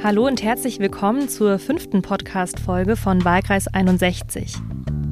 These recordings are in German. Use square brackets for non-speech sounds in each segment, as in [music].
Hallo und herzlich willkommen zur fünften Podcast-Folge von Wahlkreis 61.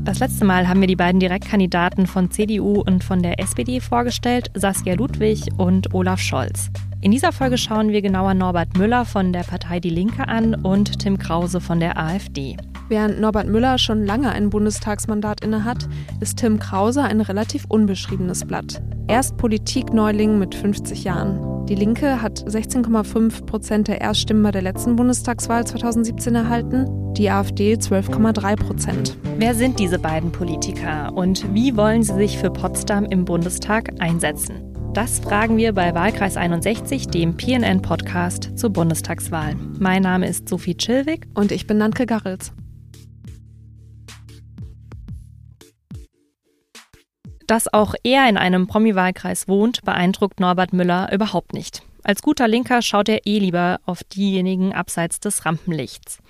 Das letzte Mal haben wir die beiden Direktkandidaten von CDU und von der SPD vorgestellt, Saskia Ludwig und Olaf Scholz. In dieser Folge schauen wir genauer Norbert Müller von der Partei Die Linke an und Tim Krause von der AfD. Während Norbert Müller schon lange ein Bundestagsmandat innehat, ist Tim Krause ein relativ unbeschriebenes Blatt. Er ist Politikneuling mit 50 Jahren. Die Linke hat 16,5 Prozent der Erststimmen bei der letzten Bundestagswahl 2017 erhalten, die AfD 12,3 Prozent. Wer sind diese beiden Politiker und wie wollen sie sich für Potsdam im Bundestag einsetzen? Das fragen wir bei Wahlkreis 61, dem PNN-Podcast zur Bundestagswahl. Mein Name ist Sophie Chilwig. Und ich bin Nanke Garrels. Dass auch er in einem Promi-Wahlkreis wohnt, beeindruckt Norbert Müller überhaupt nicht. Als guter Linker schaut er eh lieber auf diejenigen abseits des Rampenlichts.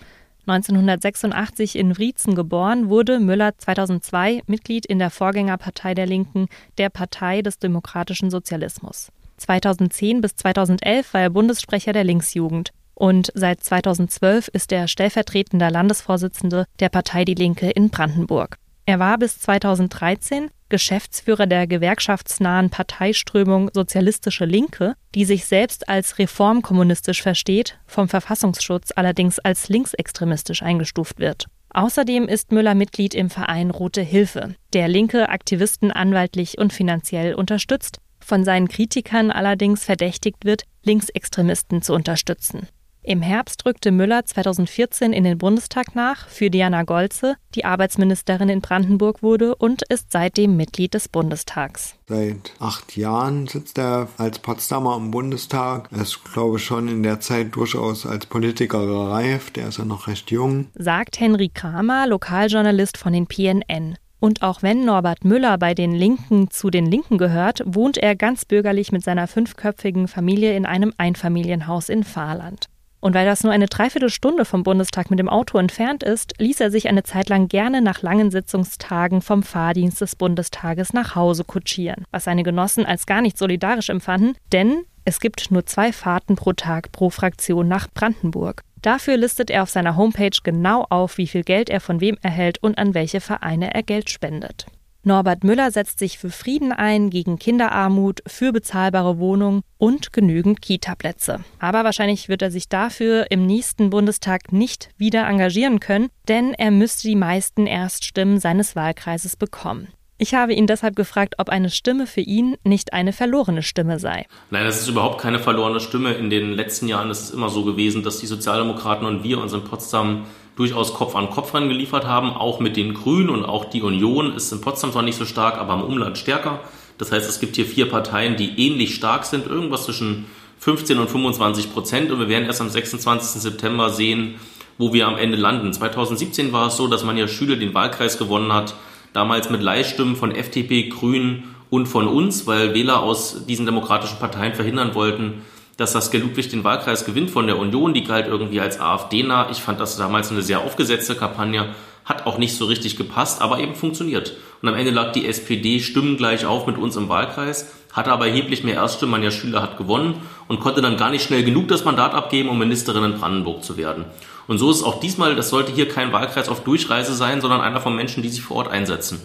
1986 in Wriezen geboren, wurde Müller 2002 Mitglied in der Vorgängerpartei der Linken, der Partei des demokratischen Sozialismus. 2010 bis 2011 war er Bundessprecher der Linksjugend und seit 2012 ist er stellvertretender Landesvorsitzende der Partei Die Linke in Brandenburg. Er war bis 2013 Geschäftsführer der gewerkschaftsnahen Parteiströmung Sozialistische Linke, die sich selbst als reformkommunistisch versteht, vom Verfassungsschutz allerdings als linksextremistisch eingestuft wird. Außerdem ist Müller Mitglied im Verein Rote Hilfe, der linke Aktivisten anwaltlich und finanziell unterstützt, von seinen Kritikern allerdings verdächtigt wird, Linksextremisten zu unterstützen. Im Herbst rückte Müller 2014 in den Bundestag nach für Diana Golze, die Arbeitsministerin in Brandenburg wurde und ist seitdem Mitglied des Bundestags. Seit acht Jahren sitzt er als Potsdamer im Bundestag. Er ist, glaube ich, schon in der Zeit durchaus als Politiker gereift. Er ist ja noch recht jung. Sagt Henry Kramer, Lokaljournalist von den PNN. Und auch wenn Norbert Müller bei den Linken zu den Linken gehört, wohnt er ganz bürgerlich mit seiner fünfköpfigen Familie in einem Einfamilienhaus in Fahrland. Und weil das nur eine Dreiviertelstunde vom Bundestag mit dem Auto entfernt ist, ließ er sich eine Zeit lang gerne nach langen Sitzungstagen vom Fahrdienst des Bundestages nach Hause kutschieren, was seine Genossen als gar nicht solidarisch empfanden, denn es gibt nur zwei Fahrten pro Tag pro Fraktion nach Brandenburg. Dafür listet er auf seiner Homepage genau auf, wie viel Geld er von wem erhält und an welche Vereine er Geld spendet. Norbert Müller setzt sich für Frieden ein, gegen Kinderarmut, für bezahlbare Wohnungen und genügend Kita-Plätze. Aber wahrscheinlich wird er sich dafür im nächsten Bundestag nicht wieder engagieren können, denn er müsste die meisten Erststimmen seines Wahlkreises bekommen. Ich habe ihn deshalb gefragt, ob eine Stimme für ihn nicht eine verlorene Stimme sei. Nein, das ist überhaupt keine verlorene Stimme. In den letzten Jahren ist es immer so gewesen, dass die Sozialdemokraten und wir uns in Potsdam durchaus Kopf an Kopf geliefert haben, auch mit den Grünen und auch die Union ist in Potsdam zwar nicht so stark, aber im Umland stärker. Das heißt, es gibt hier vier Parteien, die ähnlich stark sind, irgendwas zwischen 15 und 25 Prozent und wir werden erst am 26. September sehen, wo wir am Ende landen. 2017 war es so, dass man ja Schüler den Wahlkreis gewonnen hat, damals mit Leihstimmen von FDP, Grünen und von uns, weil Wähler aus diesen demokratischen Parteien verhindern wollten, dass Saskia Ludwig den Wahlkreis gewinnt von der Union, die galt irgendwie als AfD-nah. Ich fand das damals eine sehr aufgesetzte Kampagne, hat auch nicht so richtig gepasst, aber eben funktioniert. Und am Ende lag die SPD stimmengleich auf mit uns im Wahlkreis, hatte aber erheblich mehr Erststimmen, Anja Schüler hat gewonnen und konnte dann gar nicht schnell genug das Mandat abgeben, um Ministerin in Brandenburg zu werden. Und so ist auch diesmal, das sollte hier kein Wahlkreis auf Durchreise sein, sondern einer von Menschen, die sich vor Ort einsetzen.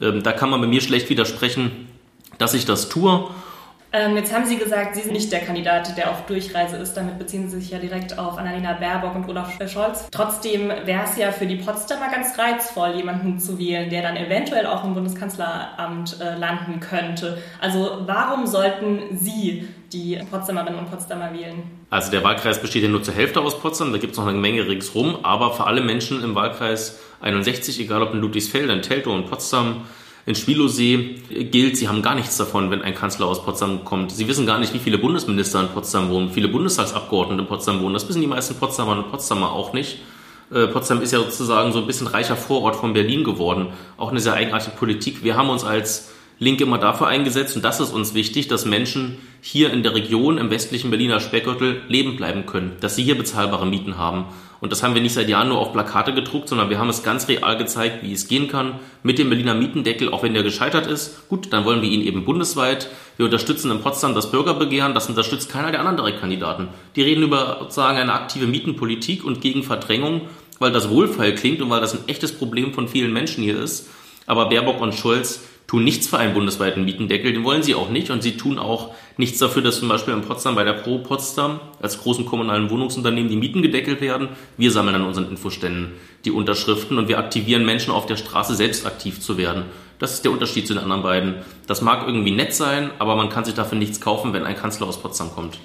Ähm, da kann man bei mir schlecht widersprechen, dass ich das tue. Ähm, jetzt haben Sie gesagt, Sie sind nicht der Kandidat, der auf Durchreise ist. Damit beziehen Sie sich ja direkt auf Annalena Baerbock und Olaf Scholz. Trotzdem wäre es ja für die Potsdamer ganz reizvoll, jemanden zu wählen, der dann eventuell auch im Bundeskanzleramt äh, landen könnte. Also warum sollten Sie die Potsdamerinnen und Potsdamer wählen? Also der Wahlkreis besteht ja nur zur Hälfte aus Potsdam, da gibt es noch eine Menge ringsrum, aber für alle Menschen im Wahlkreis 61, egal ob in Ludwigsfeld, in Teltow und Potsdam, in Schwilosee gilt, sie haben gar nichts davon, wenn ein Kanzler aus Potsdam kommt. Sie wissen gar nicht, wie viele Bundesminister in Potsdam wohnen, viele Bundestagsabgeordnete in Potsdam wohnen. Das wissen die meisten Potsdamer und Potsdamer auch nicht. Äh, Potsdam ist ja sozusagen so ein bisschen reicher Vorort von Berlin geworden. Auch eine sehr eigenartige Politik. Wir haben uns als Linke immer dafür eingesetzt, und das ist uns wichtig, dass Menschen hier in der Region im westlichen Berliner Speckgürtel leben bleiben können, dass sie hier bezahlbare Mieten haben. Und das haben wir nicht seit Jahren nur auf Plakate gedruckt, sondern wir haben es ganz real gezeigt, wie es gehen kann mit dem Berliner Mietendeckel, auch wenn der gescheitert ist. Gut, dann wollen wir ihn eben bundesweit. Wir unterstützen in Potsdam das Bürgerbegehren, das unterstützt keiner der anderen Kandidaten. Die reden über sozusagen eine aktive Mietenpolitik und gegen Verdrängung, weil das wohlfeil klingt und weil das ein echtes Problem von vielen Menschen hier ist. Aber Baerbock und Scholz tun nichts für einen bundesweiten Mietendeckel, den wollen sie auch nicht. Und sie tun auch nichts dafür, dass zum Beispiel in Potsdam bei der Pro Potsdam als großen kommunalen Wohnungsunternehmen die Mieten gedeckelt werden. Wir sammeln an unseren Infoständen die Unterschriften und wir aktivieren Menschen auf der Straße selbst aktiv zu werden. Das ist der Unterschied zu den anderen beiden. Das mag irgendwie nett sein, aber man kann sich dafür nichts kaufen, wenn ein Kanzler aus Potsdam kommt.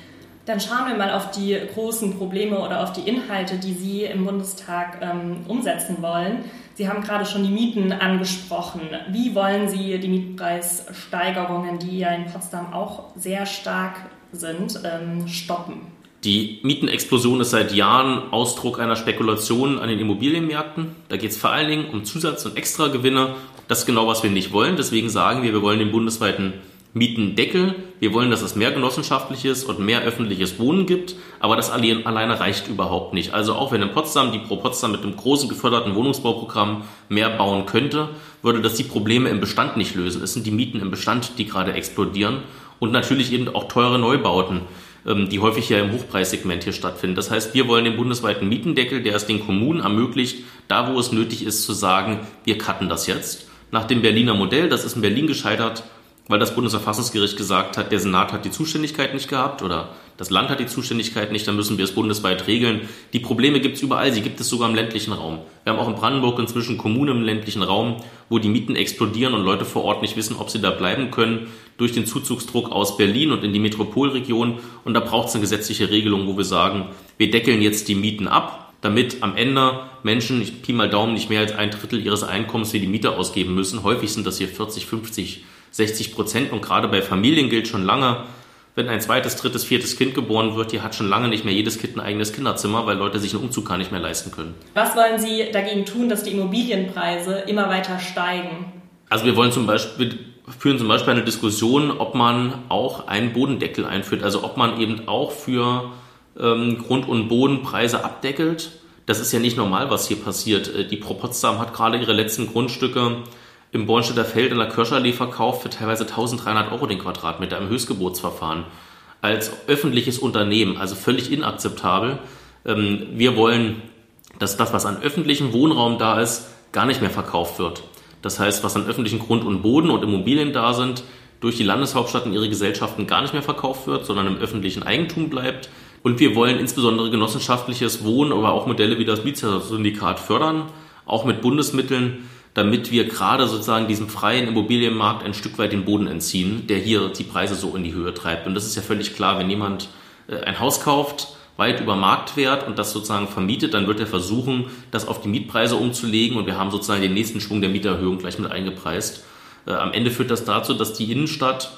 Dann schauen wir mal auf die großen Probleme oder auf die Inhalte, die Sie im Bundestag ähm, umsetzen wollen. Sie haben gerade schon die Mieten angesprochen. Wie wollen Sie die Mietpreissteigerungen, die ja in Potsdam auch sehr stark sind, ähm, stoppen? Die Mietenexplosion ist seit Jahren Ausdruck einer Spekulation an den Immobilienmärkten. Da geht es vor allen Dingen um Zusatz- und Extragewinne. Das ist genau, was wir nicht wollen. Deswegen sagen wir, wir wollen den bundesweiten Mietendeckel. Wir wollen, dass es mehr genossenschaftliches und mehr öffentliches Wohnen gibt, aber das alleine reicht überhaupt nicht. Also auch wenn in Potsdam die Pro Potsdam mit einem großen geförderten Wohnungsbauprogramm mehr bauen könnte, würde das die Probleme im Bestand nicht lösen. Es sind die Mieten im Bestand, die gerade explodieren und natürlich eben auch teure Neubauten, ähm, die häufig ja im Hochpreissegment hier stattfinden. Das heißt, wir wollen den bundesweiten Mietendeckel, der es den Kommunen ermöglicht, da wo es nötig ist, zu sagen, wir cutten das jetzt. Nach dem Berliner Modell, das ist in Berlin gescheitert, weil das Bundesverfassungsgericht gesagt hat, der Senat hat die Zuständigkeit nicht gehabt oder das Land hat die Zuständigkeit nicht, dann müssen wir es bundesweit regeln. Die Probleme gibt es überall, sie gibt es sogar im ländlichen Raum. Wir haben auch in Brandenburg inzwischen Kommunen im ländlichen Raum, wo die Mieten explodieren und Leute vor Ort nicht wissen, ob sie da bleiben können durch den Zuzugsdruck aus Berlin und in die Metropolregion. Und da braucht es eine gesetzliche Regelung, wo wir sagen, wir deckeln jetzt die Mieten ab, damit am Ende Menschen, ich Pi mal Daumen, nicht mehr als ein Drittel ihres Einkommens für die Miete ausgeben müssen. Häufig sind das hier 40, 50 60 Prozent. Und gerade bei Familien gilt schon lange, wenn ein zweites, drittes, viertes Kind geboren wird, hier hat schon lange nicht mehr jedes Kind ein eigenes Kinderzimmer, weil Leute sich einen Umzug gar nicht mehr leisten können. Was wollen Sie dagegen tun, dass die Immobilienpreise immer weiter steigen? Also wir wollen zum Beispiel, führen zum Beispiel eine Diskussion, ob man auch einen Bodendeckel einführt, also ob man eben auch für ähm, Grund- und Bodenpreise abdeckelt. Das ist ja nicht normal, was hier passiert. Äh, die Pro Potsdam hat gerade ihre letzten Grundstücke im Bornstedter Feld in der Kirschallee verkauft für teilweise 1300 Euro den Quadratmeter im Höchstgebotsverfahren. Als öffentliches Unternehmen, also völlig inakzeptabel. Ähm, wir wollen, dass das, was an öffentlichem Wohnraum da ist, gar nicht mehr verkauft wird. Das heißt, was an öffentlichen Grund und Boden und Immobilien da sind, durch die Landeshauptstadt und ihre Gesellschaften gar nicht mehr verkauft wird, sondern im öffentlichen Eigentum bleibt. Und wir wollen insbesondere genossenschaftliches Wohnen, aber auch Modelle wie das Mietersyndikat fördern, auch mit Bundesmitteln, damit wir gerade sozusagen diesem freien Immobilienmarkt ein Stück weit den Boden entziehen, der hier die Preise so in die Höhe treibt. Und das ist ja völlig klar, wenn jemand äh, ein Haus kauft, weit über Marktwert und das sozusagen vermietet, dann wird er versuchen, das auf die Mietpreise umzulegen und wir haben sozusagen den nächsten Schwung der Mieterhöhung gleich mit eingepreist. Äh, am Ende führt das dazu, dass die Innenstadt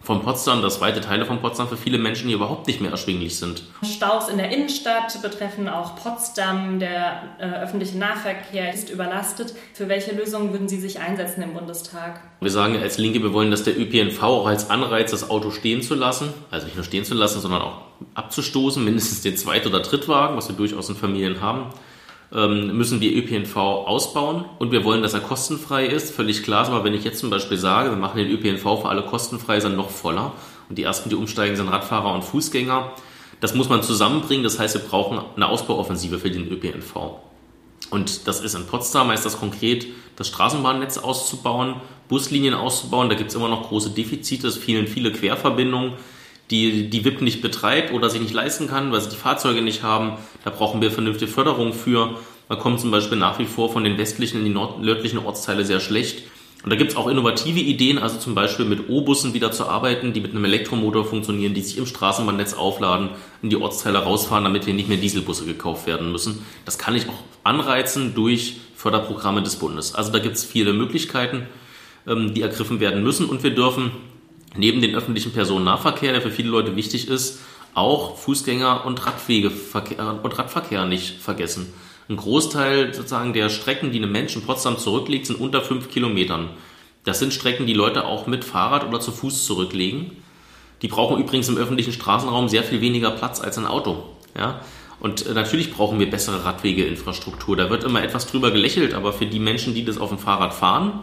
von Potsdam, dass weite Teile von Potsdam für viele Menschen hier überhaupt nicht mehr erschwinglich sind. Staus in der Innenstadt betreffen auch Potsdam. Der äh, öffentliche Nahverkehr ist überlastet. Für welche Lösungen würden Sie sich einsetzen im Bundestag? Wir sagen als Linke, wir wollen, dass der ÖPNV auch als Anreiz, das Auto stehen zu lassen, also nicht nur stehen zu lassen, sondern auch abzustoßen, mindestens den Zweit- oder Drittwagen, was wir durchaus in Familien haben müssen wir ÖPNV ausbauen und wir wollen, dass er kostenfrei ist. Völlig klar, aber wenn ich jetzt zum Beispiel sage, wir machen den ÖPNV für alle kostenfrei, ist noch voller und die ersten, die umsteigen, sind Radfahrer und Fußgänger. Das muss man zusammenbringen. Das heißt, wir brauchen eine Ausbauoffensive für den ÖPNV. Und das ist in Potsdam, heißt das konkret, das Straßenbahnnetz auszubauen, Buslinien auszubauen. Da gibt es immer noch große Defizite, es fehlen viele Querverbindungen die die WIP nicht betreibt oder sich nicht leisten kann, weil sie die Fahrzeuge nicht haben. Da brauchen wir vernünftige Förderung für. Man kommt zum Beispiel nach wie vor von den westlichen in die nördlichen Ortsteile sehr schlecht. Und da gibt es auch innovative Ideen, also zum Beispiel mit O-Bussen wieder zu arbeiten, die mit einem Elektromotor funktionieren, die sich im Straßenbahnnetz aufladen, in die Ortsteile rausfahren, damit hier nicht mehr Dieselbusse gekauft werden müssen. Das kann ich auch anreizen durch Förderprogramme des Bundes. Also da gibt es viele Möglichkeiten, ähm, die ergriffen werden müssen und wir dürfen neben den öffentlichen Personennahverkehr, der für viele Leute wichtig ist, auch Fußgänger- und Radwegeverkehr und Radverkehr nicht vergessen. Ein Großteil sozusagen der Strecken, die einem Menschen Potsdam zurückliegt, sind unter fünf Kilometern. Das sind Strecken, die Leute auch mit Fahrrad oder zu Fuß zurücklegen. Die brauchen übrigens im öffentlichen Straßenraum sehr viel weniger Platz als ein Auto. Ja? Und äh, natürlich brauchen wir bessere Radwegeinfrastruktur. Da wird immer etwas drüber gelächelt, aber für die Menschen, die das auf dem Fahrrad fahren,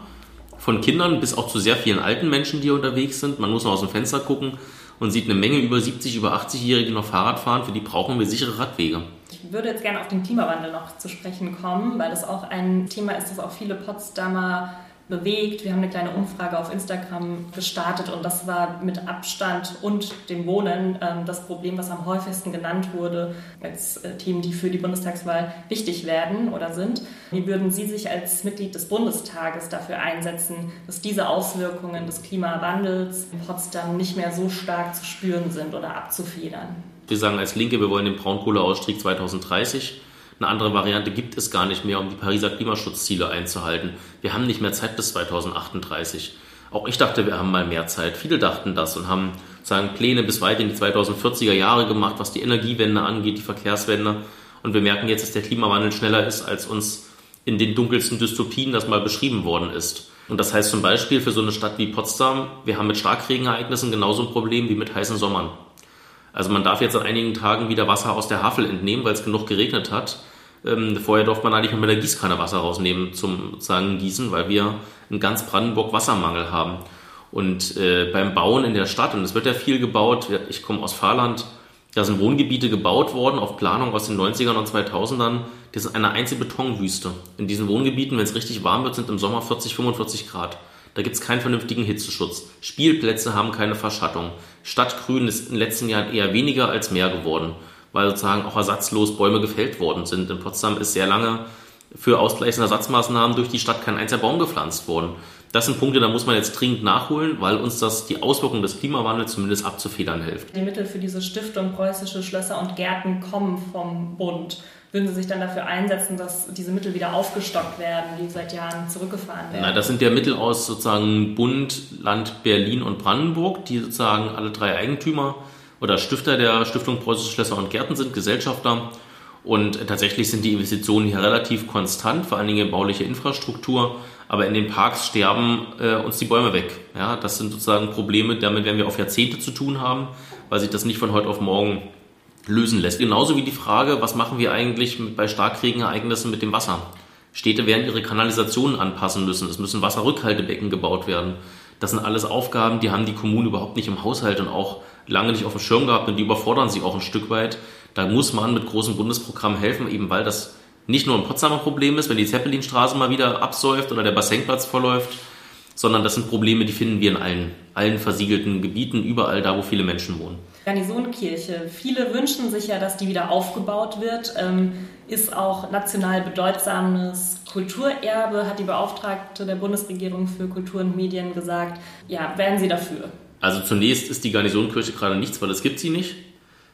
von Kindern bis auch zu sehr vielen alten Menschen, die unterwegs sind, man muss noch aus dem Fenster gucken und sieht eine Menge über 70, über 80-Jährige, die noch Fahrrad fahren, für die brauchen wir sichere Radwege. Ich würde jetzt gerne auf den Klimawandel noch zu sprechen kommen, weil das auch ein Thema ist, das auch viele Potsdamer bewegt. Wir haben eine kleine Umfrage auf Instagram gestartet und das war mit Abstand und dem Wohnen ähm, das Problem, was am häufigsten genannt wurde als äh, Themen, die für die Bundestagswahl wichtig werden oder sind. Wie würden Sie sich als Mitglied des Bundestages dafür einsetzen, dass diese Auswirkungen des Klimawandels in Potsdam nicht mehr so stark zu spüren sind oder abzufedern? Wir sagen als Linke, wir wollen den Braunkohleausstieg 2030 eine andere Variante gibt es gar nicht mehr, um die Pariser Klimaschutzziele einzuhalten. Wir haben nicht mehr Zeit bis 2038. Auch ich dachte, wir haben mal mehr Zeit. Viele dachten das und haben sagen Pläne bis weit in die 2040er Jahre gemacht, was die Energiewende angeht, die Verkehrswende. Und wir merken jetzt, dass der Klimawandel schneller ist, als uns in den dunkelsten Dystopien das mal beschrieben worden ist. Und das heißt zum Beispiel für so eine Stadt wie Potsdam, wir haben mit Starkregenereignissen genauso ein Problem wie mit heißen Sommern. Also man darf jetzt an einigen Tagen wieder Wasser aus der Havel entnehmen, weil es genug geregnet hat. Ähm, vorher durfte man eigentlich mit der Gießkanne Wasser rausnehmen zum sozusagen Gießen, weil wir in ganz Brandenburg Wassermangel haben. Und äh, beim Bauen in der Stadt, und es wird ja viel gebaut, ich komme aus Fahrland, da sind Wohngebiete gebaut worden auf Planung aus den 90ern und 2000ern. Das ist eine einzige Betonwüste. In diesen Wohngebieten, wenn es richtig warm wird, sind im Sommer 40, 45 Grad. Da gibt es keinen vernünftigen Hitzeschutz. Spielplätze haben keine Verschattung. Stadtgrün ist in den letzten Jahren eher weniger als mehr geworden, weil sozusagen auch ersatzlos Bäume gefällt worden sind. In Potsdam ist sehr lange für ausgleichende Ersatzmaßnahmen durch die Stadt kein einziger Baum gepflanzt worden. Das sind Punkte, da muss man jetzt dringend nachholen, weil uns das die Auswirkungen des Klimawandels zumindest abzufedern hilft. Die Mittel für diese Stiftung Preußische Schlösser und Gärten kommen vom Bund. Würden Sie sich dann dafür einsetzen, dass diese Mittel wieder aufgestockt werden, die seit Jahren zurückgefahren werden? Na, das sind ja Mittel aus sozusagen Bund, Land Berlin und Brandenburg, die sozusagen alle drei Eigentümer oder Stifter der Stiftung Preußische Schlösser und Gärten sind, Gesellschafter. Und tatsächlich sind die Investitionen hier relativ konstant, vor allen Dingen in bauliche Infrastruktur. Aber in den Parks sterben äh, uns die Bäume weg. Ja, das sind sozusagen Probleme, damit werden wir auf Jahrzehnte zu tun haben, weil sich das nicht von heute auf morgen lösen lässt. Genauso wie die Frage, was machen wir eigentlich bei Starkregenereignissen mit dem Wasser? Städte werden ihre Kanalisationen anpassen müssen. Es müssen Wasserrückhaltebecken gebaut werden. Das sind alles Aufgaben, die haben die Kommunen überhaupt nicht im Haushalt und auch lange nicht auf dem Schirm gehabt und die überfordern sie auch ein Stück weit. Da muss man mit großen Bundesprogrammen helfen, eben weil das nicht nur ein Potsdamer Problem ist, wenn die Zeppelinstraße mal wieder absäuft oder der Bassenplatz verläuft, sondern das sind Probleme, die finden wir in allen, allen versiegelten Gebieten, überall da, wo viele Menschen wohnen. Garnisonkirche. Viele wünschen sich ja, dass die wieder aufgebaut wird. Ähm, ist auch national bedeutsames Kulturerbe, hat die Beauftragte der Bundesregierung für Kultur und Medien gesagt. Ja, wären Sie dafür? Also zunächst ist die Garnisonkirche gerade nichts, weil es gibt sie nicht.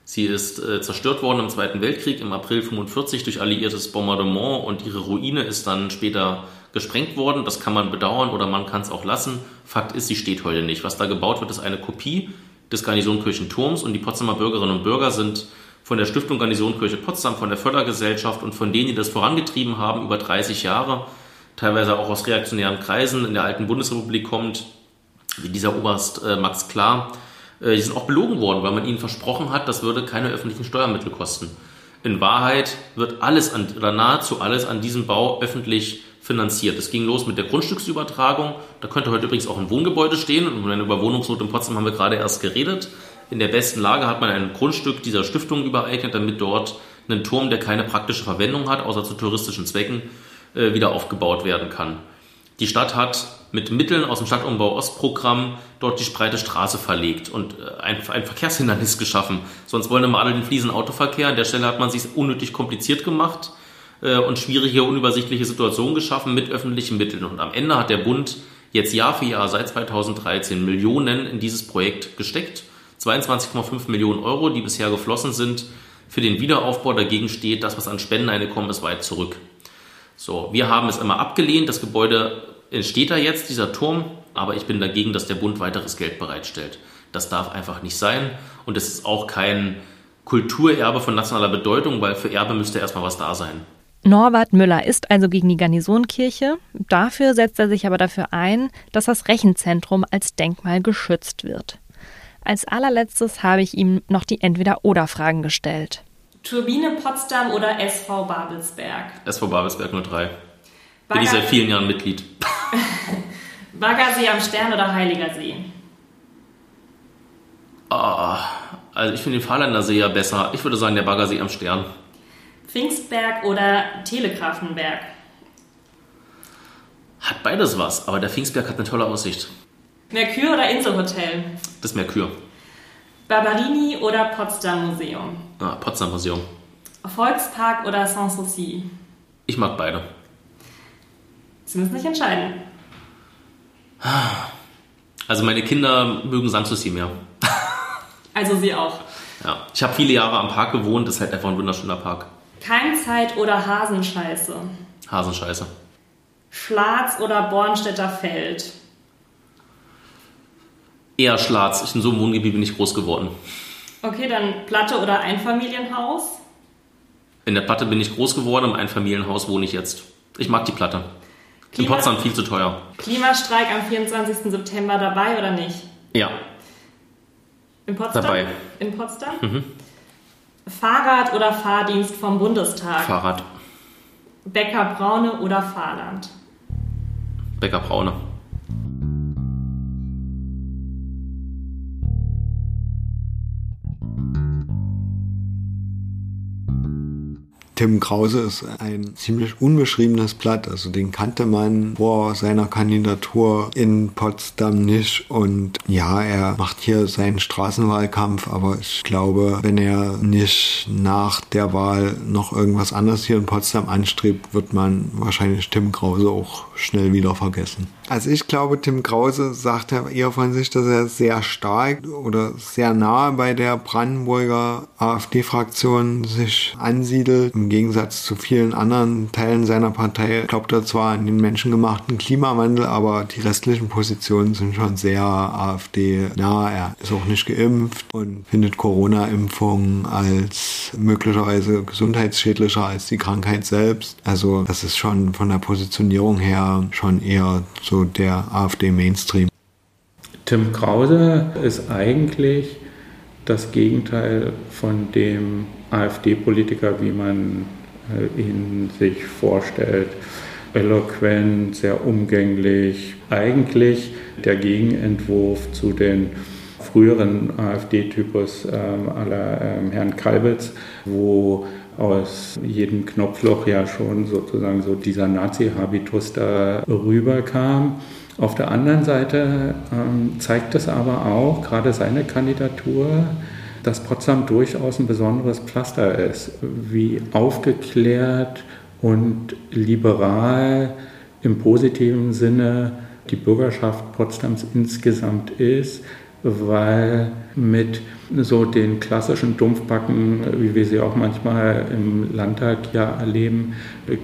Sie ist äh, zerstört worden im Zweiten Weltkrieg im April 1945 durch alliiertes Bombardement und ihre Ruine ist dann später gesprengt worden. Das kann man bedauern oder man kann es auch lassen. Fakt ist, sie steht heute nicht. Was da gebaut wird, ist eine Kopie des Garnisonkirchenturms und die Potsdamer Bürgerinnen und Bürger sind von der Stiftung Garnisonkirche Potsdam, von der Fördergesellschaft und von denen, die das vorangetrieben haben, über 30 Jahre, teilweise auch aus reaktionären Kreisen in der alten Bundesrepublik kommt, wie dieser Oberst äh, Max Klar, äh, die sind auch belogen worden, weil man ihnen versprochen hat, das würde keine öffentlichen Steuermittel kosten. In Wahrheit wird alles an, oder nahezu alles an diesem Bau öffentlich finanziert. Es ging los mit der Grundstücksübertragung. Da könnte heute übrigens auch ein Wohngebäude stehen. Und über Wohnungsnot in Potsdam haben wir gerade erst geredet. In der besten Lage hat man ein Grundstück dieser Stiftung übereignet, damit dort ein Turm, der keine praktische Verwendung hat, außer zu touristischen Zwecken, äh, wieder aufgebaut werden kann. Die Stadt hat mit Mitteln aus dem Stadtumbau Ostprogramm dort die breite Straße verlegt und äh, ein, ein Verkehrshindernis geschaffen. Sonst wollen immer alle den Fliesen Autoverkehr. An der Stelle hat man sich unnötig kompliziert gemacht äh, und schwierige, unübersichtliche Situationen geschaffen mit öffentlichen Mitteln. Und am Ende hat der Bund jetzt Jahr für Jahr seit 2013 Millionen in dieses Projekt gesteckt. 22,5 Millionen Euro, die bisher geflossen sind für den Wiederaufbau. Dagegen steht, das, was an Spenden einkommen, ist weit zurück. So, wir haben es immer abgelehnt. Das Gebäude entsteht da jetzt, dieser Turm. Aber ich bin dagegen, dass der Bund weiteres Geld bereitstellt. Das darf einfach nicht sein. Und es ist auch kein Kulturerbe von nationaler Bedeutung, weil für Erbe müsste erstmal was da sein. Norbert Müller ist also gegen die Garnisonkirche. Dafür setzt er sich aber dafür ein, dass das Rechenzentrum als Denkmal geschützt wird. Als allerletztes habe ich ihm noch die Entweder-Oder-Fragen gestellt. Turbine Potsdam oder SV Babelsberg? SV Babelsberg 03. Bin ich seit vielen Jahren Mitglied. [laughs] Baggersee am Stern oder Heiliger See? Oh, also ich finde den Fahrländer See ja besser. Ich würde sagen, der Baggersee am Stern. Pfingstberg oder Telegrafenberg? Hat beides was, aber der Pfingstberg hat eine tolle Aussicht. Merkur oder Inselhotel? Das Merkur. Barberini oder Potsdam Museum? Ah, Potsdam Museum. Volkspark oder Sanssouci? Ich mag beide. Sie müssen sich entscheiden. Also meine Kinder mögen Sanssouci mehr. Also Sie auch. Ja, ich habe viele Jahre am Park gewohnt, das ist halt einfach ein wunderschöner Park. Keimzeit oder Hasenscheiße? Hasenscheiße. Schlatz oder Bornstädter Feld? Eher Schlatz. In so einem Wohngebiet bin ich groß geworden. Okay, dann Platte oder Einfamilienhaus? In der Platte bin ich groß geworden, im Einfamilienhaus wohne ich jetzt. Ich mag die Platte. Klima In Potsdam viel zu teuer. Klimastreik am 24. September dabei oder nicht? Ja, In Potsdam? Dabei. In Potsdam? Fahrrad oder Fahrdienst vom Bundestag? Fahrrad. Bäcker Braune oder Fahrland? Bäcker Braune. Tim Krause ist ein ziemlich unbeschriebenes Blatt. Also den kannte man vor seiner Kandidatur in Potsdam nicht. Und ja, er macht hier seinen Straßenwahlkampf, aber ich glaube, wenn er nicht nach der Wahl noch irgendwas anderes hier in Potsdam anstrebt, wird man wahrscheinlich Tim Krause auch schnell wieder vergessen. Also ich glaube, Tim Krause sagt ja eher von sich, dass er sehr stark oder sehr nahe bei der Brandenburger AfD-Fraktion sich ansiedelt. Im Gegensatz zu vielen anderen Teilen seiner Partei glaubt er zwar an den menschengemachten Klimawandel, aber die restlichen Positionen sind schon sehr AfD-nah. Er ist auch nicht geimpft und findet Corona-Impfungen als möglicherweise gesundheitsschädlicher als die Krankheit selbst. Also das ist schon von der Positionierung her schon eher so der AfD-Mainstream. Tim Krause ist eigentlich das Gegenteil von dem AfD-Politiker, wie man äh, ihn sich vorstellt. Eloquent, sehr umgänglich. Eigentlich der Gegenentwurf zu den früheren AfD-Typus ähm, aller ähm, Herrn Kalbitz, wo aus jedem Knopfloch ja schon sozusagen so dieser Nazi-Habitus da rüberkam. Auf der anderen Seite ähm, zeigt es aber auch, gerade seine Kandidatur, dass Potsdam durchaus ein besonderes Pflaster ist, wie aufgeklärt und liberal im positiven Sinne die Bürgerschaft Potsdams insgesamt ist, weil mit so den klassischen Dumpfbacken, wie wir sie auch manchmal im Landtag ja erleben,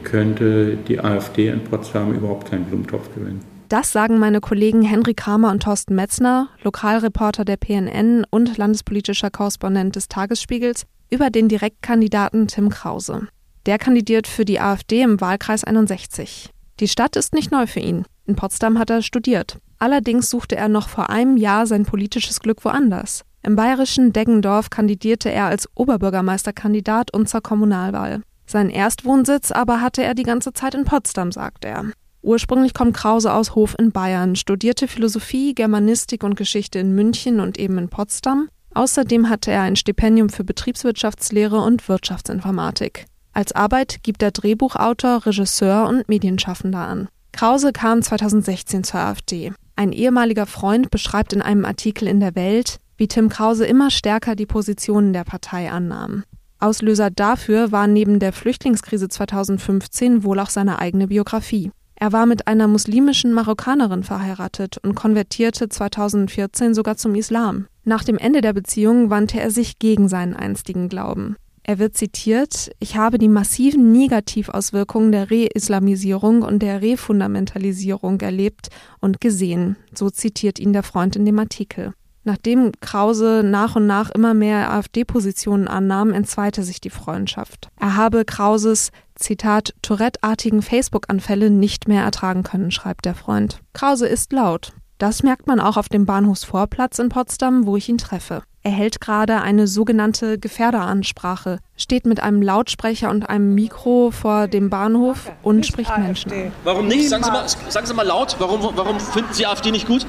könnte die AfD in Potsdam überhaupt keinen Blumentopf gewinnen. Das sagen meine Kollegen Henry Kramer und Thorsten Metzner, Lokalreporter der PNN und landespolitischer Korrespondent des Tagesspiegels, über den Direktkandidaten Tim Krause. Der kandidiert für die AfD im Wahlkreis 61. Die Stadt ist nicht neu für ihn. In Potsdam hat er studiert. Allerdings suchte er noch vor einem Jahr sein politisches Glück woanders. Im bayerischen Deggendorf kandidierte er als Oberbürgermeisterkandidat und zur Kommunalwahl. Seinen Erstwohnsitz aber hatte er die ganze Zeit in Potsdam, sagt er. Ursprünglich kommt Krause aus Hof in Bayern, studierte Philosophie, Germanistik und Geschichte in München und eben in Potsdam. Außerdem hatte er ein Stipendium für Betriebswirtschaftslehre und Wirtschaftsinformatik. Als Arbeit gibt er Drehbuchautor, Regisseur und Medienschaffender an. Krause kam 2016 zur AfD. Ein ehemaliger Freund beschreibt in einem Artikel in der Welt, wie Tim Krause immer stärker die Positionen der Partei annahm. Auslöser dafür war neben der Flüchtlingskrise 2015 wohl auch seine eigene Biografie. Er war mit einer muslimischen Marokkanerin verheiratet und konvertierte 2014 sogar zum Islam. Nach dem Ende der Beziehung wandte er sich gegen seinen einstigen Glauben. Er wird zitiert, ich habe die massiven Negativauswirkungen der Re-Islamisierung und der Refundamentalisierung erlebt und gesehen, so zitiert ihn der Freund in dem Artikel. Nachdem Krause nach und nach immer mehr AfD-Positionen annahm, entzweite sich die Freundschaft. Er habe Krauses Zitat, Tourette-artigen Facebook-Anfälle nicht mehr ertragen können, schreibt der Freund. Krause ist laut. Das merkt man auch auf dem Bahnhofsvorplatz in Potsdam, wo ich ihn treffe. Er hält gerade eine sogenannte Gefährderansprache, steht mit einem Lautsprecher und einem Mikro vor dem Bahnhof und spricht Menschen an. Warum nicht? Sagen Sie mal, sagen Sie mal laut, warum, warum finden Sie AfD nicht gut?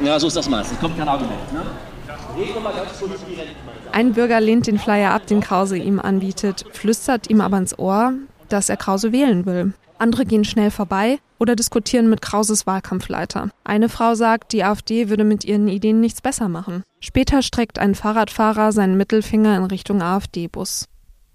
Ja, so ist das meistens. Kommt kein Argument. Ne? Ein Bürger lehnt den Flyer ab, den Krause ihm anbietet, flüstert ihm aber ins Ohr, dass er Krause wählen will. Andere gehen schnell vorbei oder diskutieren mit Krauses Wahlkampfleiter. Eine Frau sagt, die AfD würde mit ihren Ideen nichts besser machen. Später streckt ein Fahrradfahrer seinen Mittelfinger in Richtung AfD-Bus.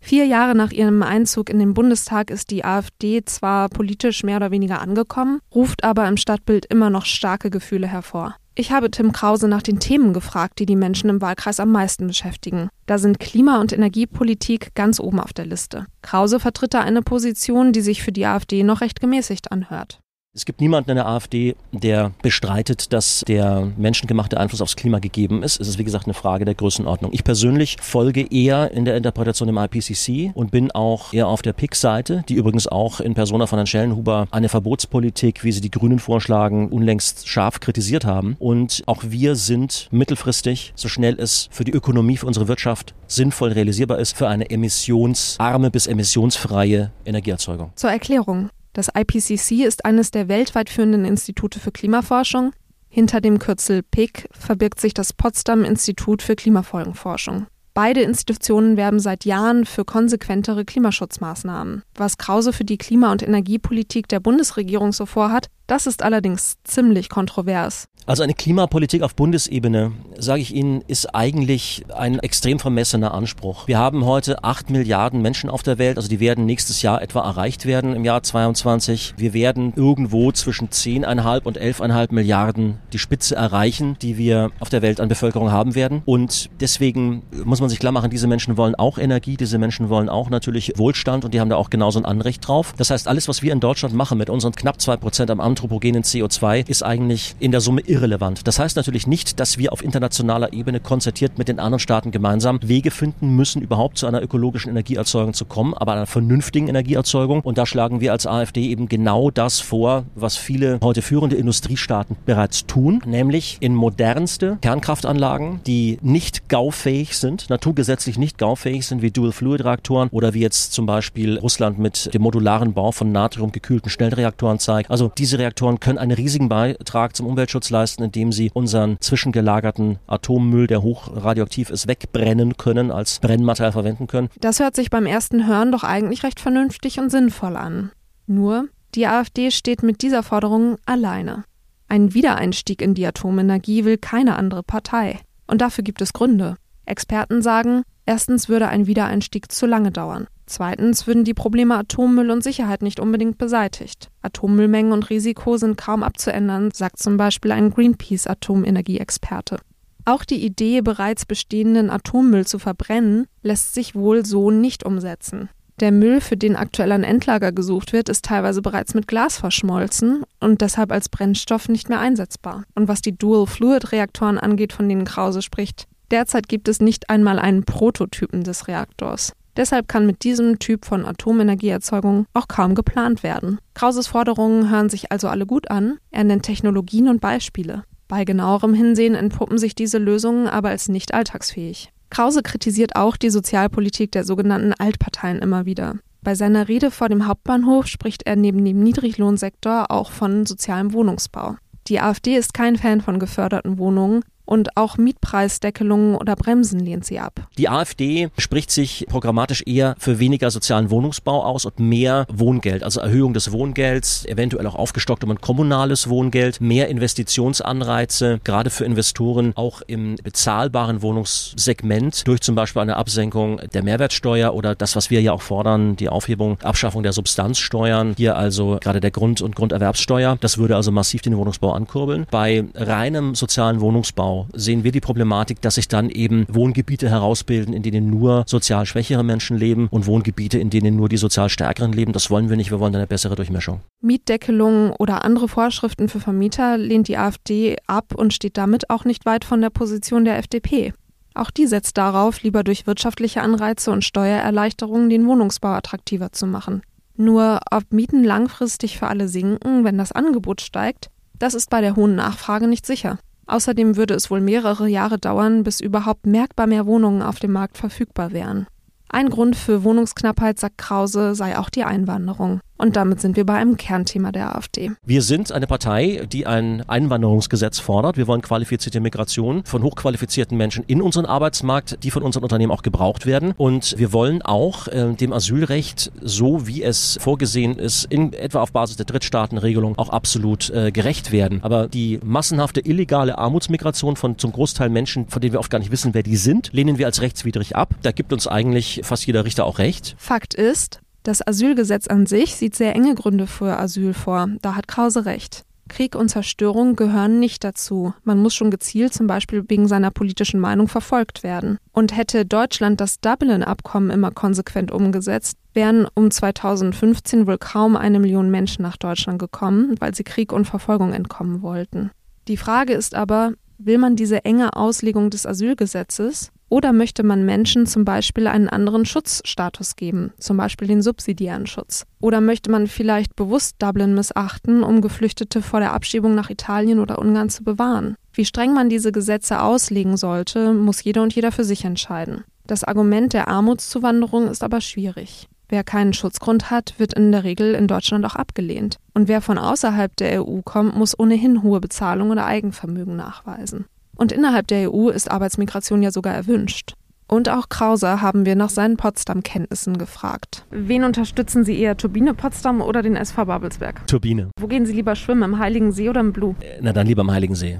Vier Jahre nach ihrem Einzug in den Bundestag ist die AfD zwar politisch mehr oder weniger angekommen, ruft aber im Stadtbild immer noch starke Gefühle hervor. Ich habe Tim Krause nach den Themen gefragt, die die Menschen im Wahlkreis am meisten beschäftigen. Da sind Klima- und Energiepolitik ganz oben auf der Liste. Krause vertritt da eine Position, die sich für die AfD noch recht gemäßigt anhört. Es gibt niemanden in der AfD, der bestreitet, dass der menschengemachte Einfluss aufs Klima gegeben ist. Es ist, wie gesagt, eine Frage der Größenordnung. Ich persönlich folge eher in der Interpretation im IPCC und bin auch eher auf der PIC-Seite, die übrigens auch in Persona von Herrn Schellenhuber eine Verbotspolitik, wie sie die Grünen vorschlagen, unlängst scharf kritisiert haben. Und auch wir sind mittelfristig, so schnell es für die Ökonomie, für unsere Wirtschaft sinnvoll realisierbar ist, für eine emissionsarme bis emissionsfreie Energieerzeugung. Zur Erklärung. Das IPCC ist eines der weltweit führenden Institute für Klimaforschung. Hinter dem Kürzel PIC verbirgt sich das Potsdam Institut für Klimafolgenforschung. Beide Institutionen werben seit Jahren für konsequentere Klimaschutzmaßnahmen. Was Krause für die Klima- und Energiepolitik der Bundesregierung so vorhat, das ist allerdings ziemlich kontrovers. Also eine Klimapolitik auf Bundesebene, sage ich Ihnen, ist eigentlich ein extrem vermessener Anspruch. Wir haben heute acht Milliarden Menschen auf der Welt, also die werden nächstes Jahr etwa erreicht werden im Jahr 22. Wir werden irgendwo zwischen zehneinhalb und elfeinhalb Milliarden die Spitze erreichen, die wir auf der Welt an Bevölkerung haben werden. Und deswegen muss man sich klar machen, diese Menschen wollen auch Energie, diese Menschen wollen auch natürlich Wohlstand und die haben da auch genauso ein Anrecht drauf. Das heißt, alles, was wir in Deutschland machen mit unseren knapp zwei Prozent am anthropogenen CO2, ist eigentlich in der Summe irrelevant. Das heißt natürlich nicht, dass wir auf internationaler Ebene konzertiert mit den anderen Staaten gemeinsam Wege finden müssen, überhaupt zu einer ökologischen Energieerzeugung zu kommen, aber einer vernünftigen Energieerzeugung. Und da schlagen wir als AfD eben genau das vor, was viele heute führende Industriestaaten bereits tun, nämlich in modernste Kernkraftanlagen, die nicht gaufähig sind, naturgesetzlich nicht gaufähig sind, wie Dual-Fluid-Reaktoren oder wie jetzt zum Beispiel Russland mit dem modularen Bau von natriumgekühlten Schnellreaktoren zeigt. Also diese Reaktoren können einen riesigen Beitrag zum Umweltschutz leisten, indem sie unseren zwischengelagerten Atommüll, der hochradioaktiv ist, wegbrennen können, als Brennmaterial verwenden können. Das hört sich beim ersten Hören doch eigentlich recht vernünftig und sinnvoll an. Nur, die AfD steht mit dieser Forderung alleine. Ein Wiedereinstieg in die Atomenergie will keine andere Partei. Und dafür gibt es Gründe. Experten sagen, erstens würde ein Wiedereinstieg zu lange dauern. Zweitens würden die Probleme Atommüll und Sicherheit nicht unbedingt beseitigt. Atommüllmengen und Risiko sind kaum abzuändern, sagt zum Beispiel ein Greenpeace-Atomenergieexperte. Auch die Idee, bereits bestehenden Atommüll zu verbrennen, lässt sich wohl so nicht umsetzen. Der Müll, für den aktuell ein Endlager gesucht wird, ist teilweise bereits mit Glas verschmolzen und deshalb als Brennstoff nicht mehr einsetzbar. Und was die Dual-Fluid-Reaktoren angeht, von denen Krause spricht, derzeit gibt es nicht einmal einen Prototypen des Reaktors. Deshalb kann mit diesem Typ von Atomenergieerzeugung auch kaum geplant werden. Krauses Forderungen hören sich also alle gut an. Er nennt Technologien und Beispiele. Bei genauerem Hinsehen entpuppen sich diese Lösungen aber als nicht alltagsfähig. Krause kritisiert auch die Sozialpolitik der sogenannten Altparteien immer wieder. Bei seiner Rede vor dem Hauptbahnhof spricht er neben dem Niedriglohnsektor auch von sozialem Wohnungsbau. Die AfD ist kein Fan von geförderten Wohnungen, und auch Mietpreisdeckelungen oder Bremsen lehnt sie ab. Die AfD spricht sich programmatisch eher für weniger sozialen Wohnungsbau aus und mehr Wohngeld, also Erhöhung des Wohngelds, eventuell auch aufgestockt um ein kommunales Wohngeld, mehr Investitionsanreize, gerade für Investoren auch im bezahlbaren Wohnungssegment durch zum Beispiel eine Absenkung der Mehrwertsteuer oder das, was wir ja auch fordern, die Aufhebung, Abschaffung der Substanzsteuern, hier also gerade der Grund- und Grunderwerbssteuer. Das würde also massiv den Wohnungsbau ankurbeln. Bei reinem sozialen Wohnungsbau Sehen wir die Problematik, dass sich dann eben Wohngebiete herausbilden, in denen nur sozial schwächere Menschen leben und Wohngebiete, in denen nur die sozial stärkeren leben. Das wollen wir nicht. Wir wollen eine bessere Durchmischung. Mietdeckelungen oder andere Vorschriften für Vermieter lehnt die AfD ab und steht damit auch nicht weit von der Position der FDP. Auch die setzt darauf, lieber durch wirtschaftliche Anreize und Steuererleichterungen den Wohnungsbau attraktiver zu machen. Nur ob Mieten langfristig für alle sinken, wenn das Angebot steigt, das ist bei der hohen Nachfrage nicht sicher. Außerdem würde es wohl mehrere Jahre dauern, bis überhaupt merkbar mehr Wohnungen auf dem Markt verfügbar wären. Ein Grund für Wohnungsknappheit, sagt Krause, sei auch die Einwanderung. Und damit sind wir bei einem Kernthema der AfD. Wir sind eine Partei, die ein Einwanderungsgesetz fordert. Wir wollen qualifizierte Migration von hochqualifizierten Menschen in unseren Arbeitsmarkt, die von unseren Unternehmen auch gebraucht werden. Und wir wollen auch äh, dem Asylrecht, so wie es vorgesehen ist, in etwa auf Basis der Drittstaatenregelung auch absolut äh, gerecht werden. Aber die massenhafte illegale Armutsmigration von zum Großteil Menschen, von denen wir oft gar nicht wissen, wer die sind, lehnen wir als rechtswidrig ab. Da gibt uns eigentlich fast jeder Richter auch recht. Fakt ist, das Asylgesetz an sich sieht sehr enge Gründe für Asyl vor. Da hat Krause recht. Krieg und Zerstörung gehören nicht dazu. Man muss schon gezielt zum Beispiel wegen seiner politischen Meinung verfolgt werden. Und hätte Deutschland das Dublin-Abkommen immer konsequent umgesetzt, wären um 2015 wohl kaum eine Million Menschen nach Deutschland gekommen, weil sie Krieg und Verfolgung entkommen wollten. Die Frage ist aber, will man diese enge Auslegung des Asylgesetzes oder möchte man Menschen zum Beispiel einen anderen Schutzstatus geben, zum Beispiel den subsidiären Schutz? Oder möchte man vielleicht bewusst Dublin missachten, um Geflüchtete vor der Abschiebung nach Italien oder Ungarn zu bewahren? Wie streng man diese Gesetze auslegen sollte, muss jeder und jeder für sich entscheiden. Das Argument der Armutszuwanderung ist aber schwierig. Wer keinen Schutzgrund hat, wird in der Regel in Deutschland auch abgelehnt. Und wer von außerhalb der EU kommt, muss ohnehin hohe Bezahlung oder Eigenvermögen nachweisen. Und innerhalb der EU ist Arbeitsmigration ja sogar erwünscht. Und auch Krauser haben wir nach seinen Potsdam-Kenntnissen gefragt. Wen unterstützen Sie eher, Turbine Potsdam oder den SV Babelsberg? Turbine. Wo gehen Sie lieber schwimmen, im Heiligen See oder im Blue? Na dann lieber im Heiligen See.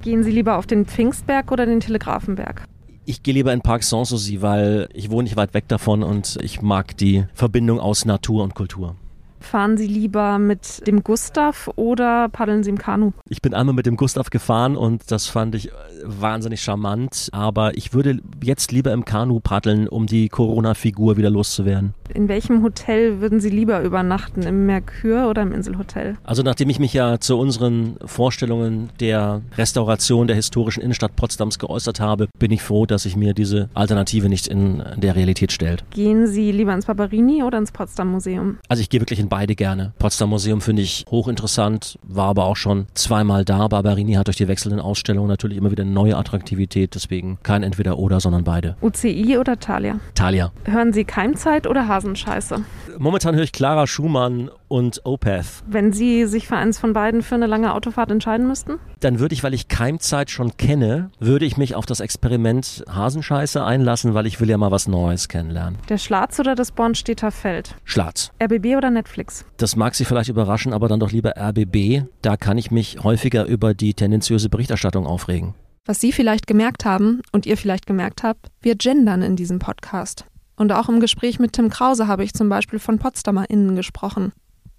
Gehen Sie lieber auf den Pfingstberg oder den Telegrafenberg? Ich gehe lieber in Park Sanssouci, weil ich wohne nicht weit weg davon und ich mag die Verbindung aus Natur und Kultur. Fahren Sie lieber mit dem Gustav oder paddeln Sie im Kanu? Ich bin einmal mit dem Gustav gefahren und das fand ich wahnsinnig charmant, aber ich würde jetzt lieber im Kanu paddeln, um die Corona-Figur wieder loszuwerden. In welchem Hotel würden Sie lieber übernachten? Im Merkur oder im Inselhotel? Also nachdem ich mich ja zu unseren Vorstellungen der Restauration der historischen Innenstadt Potsdams geäußert habe, bin ich froh, dass sich mir diese Alternative nicht in der Realität stellt. Gehen Sie lieber ins Barberini oder ins Potsdam Museum? Also ich gehe wirklich in beide gerne. Potsdam Museum finde ich hochinteressant, war aber auch schon zweimal da. Barberini hat durch die wechselnden Ausstellungen natürlich immer wieder eine neue Attraktivität, deswegen kein Entweder-Oder, sondern beide. UCI oder Thalia? Thalia. Hören Sie Keimzeit oder Hasenscheiße? Momentan höre ich Clara Schumann und Opeth. Wenn Sie sich für eins von beiden für eine lange Autofahrt entscheiden müssten? Dann würde ich, weil ich Keimzeit schon kenne, würde ich mich auf das Experiment Hasenscheiße einlassen, weil ich will ja mal was Neues kennenlernen. Der Schlatz oder das Bornstedter Feld? Schlatz. RBB oder Netflix? Das mag Sie vielleicht überraschen, aber dann doch lieber RBB. Da kann ich mich häufiger über die tendenziöse Berichterstattung aufregen. Was Sie vielleicht gemerkt haben und ihr vielleicht gemerkt habt, wir gendern in diesem Podcast. Und auch im Gespräch mit Tim Krause habe ich zum Beispiel von PotsdamerInnen gesprochen.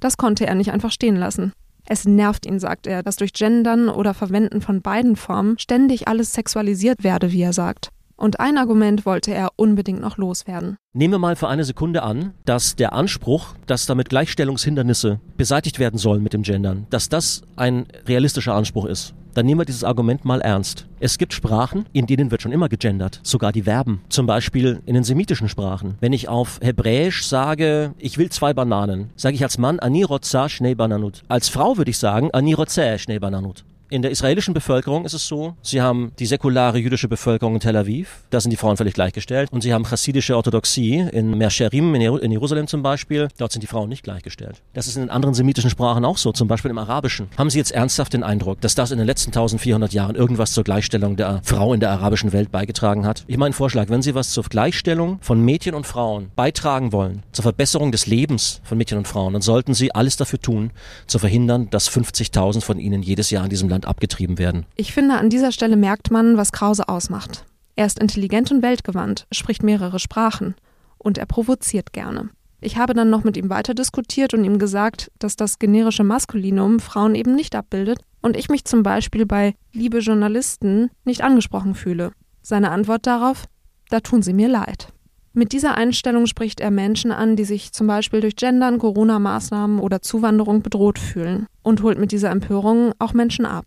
Das konnte er nicht einfach stehen lassen. Es nervt ihn, sagt er, dass durch Gendern oder Verwenden von beiden Formen ständig alles sexualisiert werde, wie er sagt. Und ein Argument wollte er unbedingt noch loswerden. Nehmen wir mal für eine Sekunde an, dass der Anspruch, dass damit Gleichstellungshindernisse beseitigt werden sollen mit dem Gendern, dass das ein realistischer Anspruch ist. Dann nehmen wir dieses Argument mal ernst. Es gibt Sprachen, in denen wird schon immer gegendert, sogar die Verben. Zum Beispiel in den semitischen Sprachen. Wenn ich auf Hebräisch sage, ich will zwei Bananen, sage ich als Mann Ani rotza bananut. Als Frau würde ich sagen Ani schnei bananut. In der israelischen Bevölkerung ist es so, sie haben die säkulare jüdische Bevölkerung in Tel Aviv, da sind die Frauen völlig gleichgestellt. Und sie haben chassidische Orthodoxie in Mersherim, in Jerusalem zum Beispiel, dort sind die Frauen nicht gleichgestellt. Das ist in den anderen semitischen Sprachen auch so, zum Beispiel im Arabischen. Haben Sie jetzt ernsthaft den Eindruck, dass das in den letzten 1400 Jahren irgendwas zur Gleichstellung der Frau in der arabischen Welt beigetragen hat? Ich meine Vorschlag, wenn Sie was zur Gleichstellung von Mädchen und Frauen beitragen wollen, zur Verbesserung des Lebens von Mädchen und Frauen, dann sollten Sie alles dafür tun, zu verhindern, dass 50.000 von ihnen jedes Jahr in diesem Land abgetrieben werden. Ich finde, an dieser Stelle merkt man, was Krause ausmacht. Er ist intelligent und weltgewandt, spricht mehrere Sprachen und er provoziert gerne. Ich habe dann noch mit ihm weiter diskutiert und ihm gesagt, dass das generische Maskulinum Frauen eben nicht abbildet, und ich mich zum Beispiel bei liebe Journalisten nicht angesprochen fühle. Seine Antwort darauf, da tun sie mir leid. Mit dieser Einstellung spricht er Menschen an, die sich zum Beispiel durch Gendern, Corona-Maßnahmen oder Zuwanderung bedroht fühlen und holt mit dieser Empörung auch Menschen ab.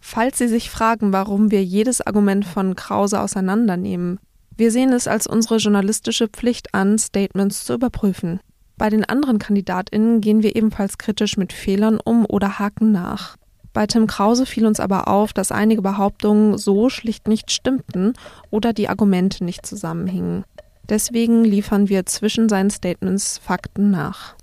Falls Sie sich fragen, warum wir jedes Argument von Krause auseinandernehmen, wir sehen es als unsere journalistische Pflicht an, Statements zu überprüfen. Bei den anderen KandidatInnen gehen wir ebenfalls kritisch mit Fehlern um oder haken nach. Bei Tim Krause fiel uns aber auf, dass einige Behauptungen so schlicht nicht stimmten oder die Argumente nicht zusammenhingen. Deswegen liefern wir zwischen seinen Statements Fakten nach.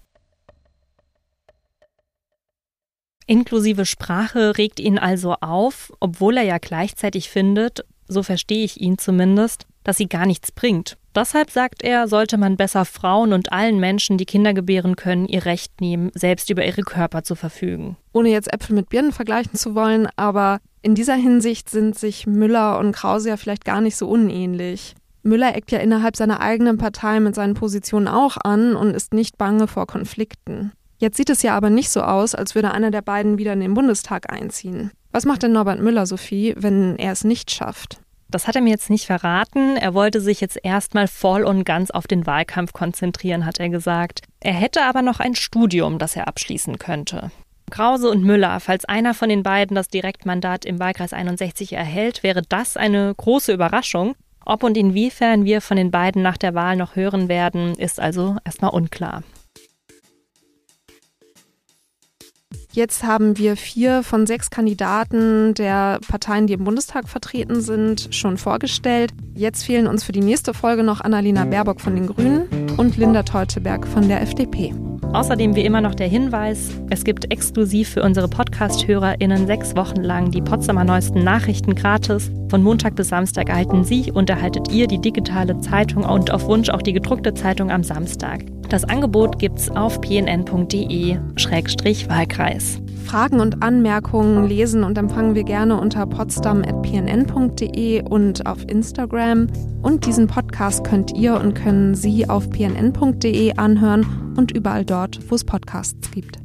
Inklusive Sprache regt ihn also auf, obwohl er ja gleichzeitig findet, so verstehe ich ihn zumindest, dass sie gar nichts bringt. Deshalb sagt er, sollte man besser Frauen und allen Menschen, die Kinder gebären können, ihr Recht nehmen, selbst über ihre Körper zu verfügen. Ohne jetzt Äpfel mit Birnen vergleichen zu wollen, aber in dieser Hinsicht sind sich Müller und Krause ja vielleicht gar nicht so unähnlich. Müller eckt ja innerhalb seiner eigenen Partei mit seinen Positionen auch an und ist nicht bange vor Konflikten. Jetzt sieht es ja aber nicht so aus, als würde einer der beiden wieder in den Bundestag einziehen. Was macht denn Norbert Müller, Sophie, wenn er es nicht schafft? Das hat er mir jetzt nicht verraten. Er wollte sich jetzt erstmal voll und ganz auf den Wahlkampf konzentrieren, hat er gesagt. Er hätte aber noch ein Studium, das er abschließen könnte. Krause und Müller, falls einer von den beiden das Direktmandat im Wahlkreis 61 erhält, wäre das eine große Überraschung. Ob und inwiefern wir von den beiden nach der Wahl noch hören werden, ist also erstmal unklar. Jetzt haben wir vier von sechs Kandidaten der Parteien, die im Bundestag vertreten sind, schon vorgestellt. Jetzt fehlen uns für die nächste Folge noch Annalena Baerbock von den Grünen und Linda Teuteberg von der FDP. Außerdem wie immer noch der Hinweis, es gibt exklusiv für unsere Podcast-HörerInnen sechs Wochen lang die Potsdamer neuesten Nachrichten gratis. Von Montag bis Samstag erhalten Sie und erhaltet ihr die digitale Zeitung und auf Wunsch auch die gedruckte Zeitung am Samstag. Das Angebot gibt's auf pnn.de-wahlkreis. Fragen und Anmerkungen lesen und empfangen wir gerne unter potsdam.pnn.de und auf Instagram. Und diesen Podcast könnt ihr und können Sie auf pnn.de anhören und überall dort, wo es Podcasts gibt.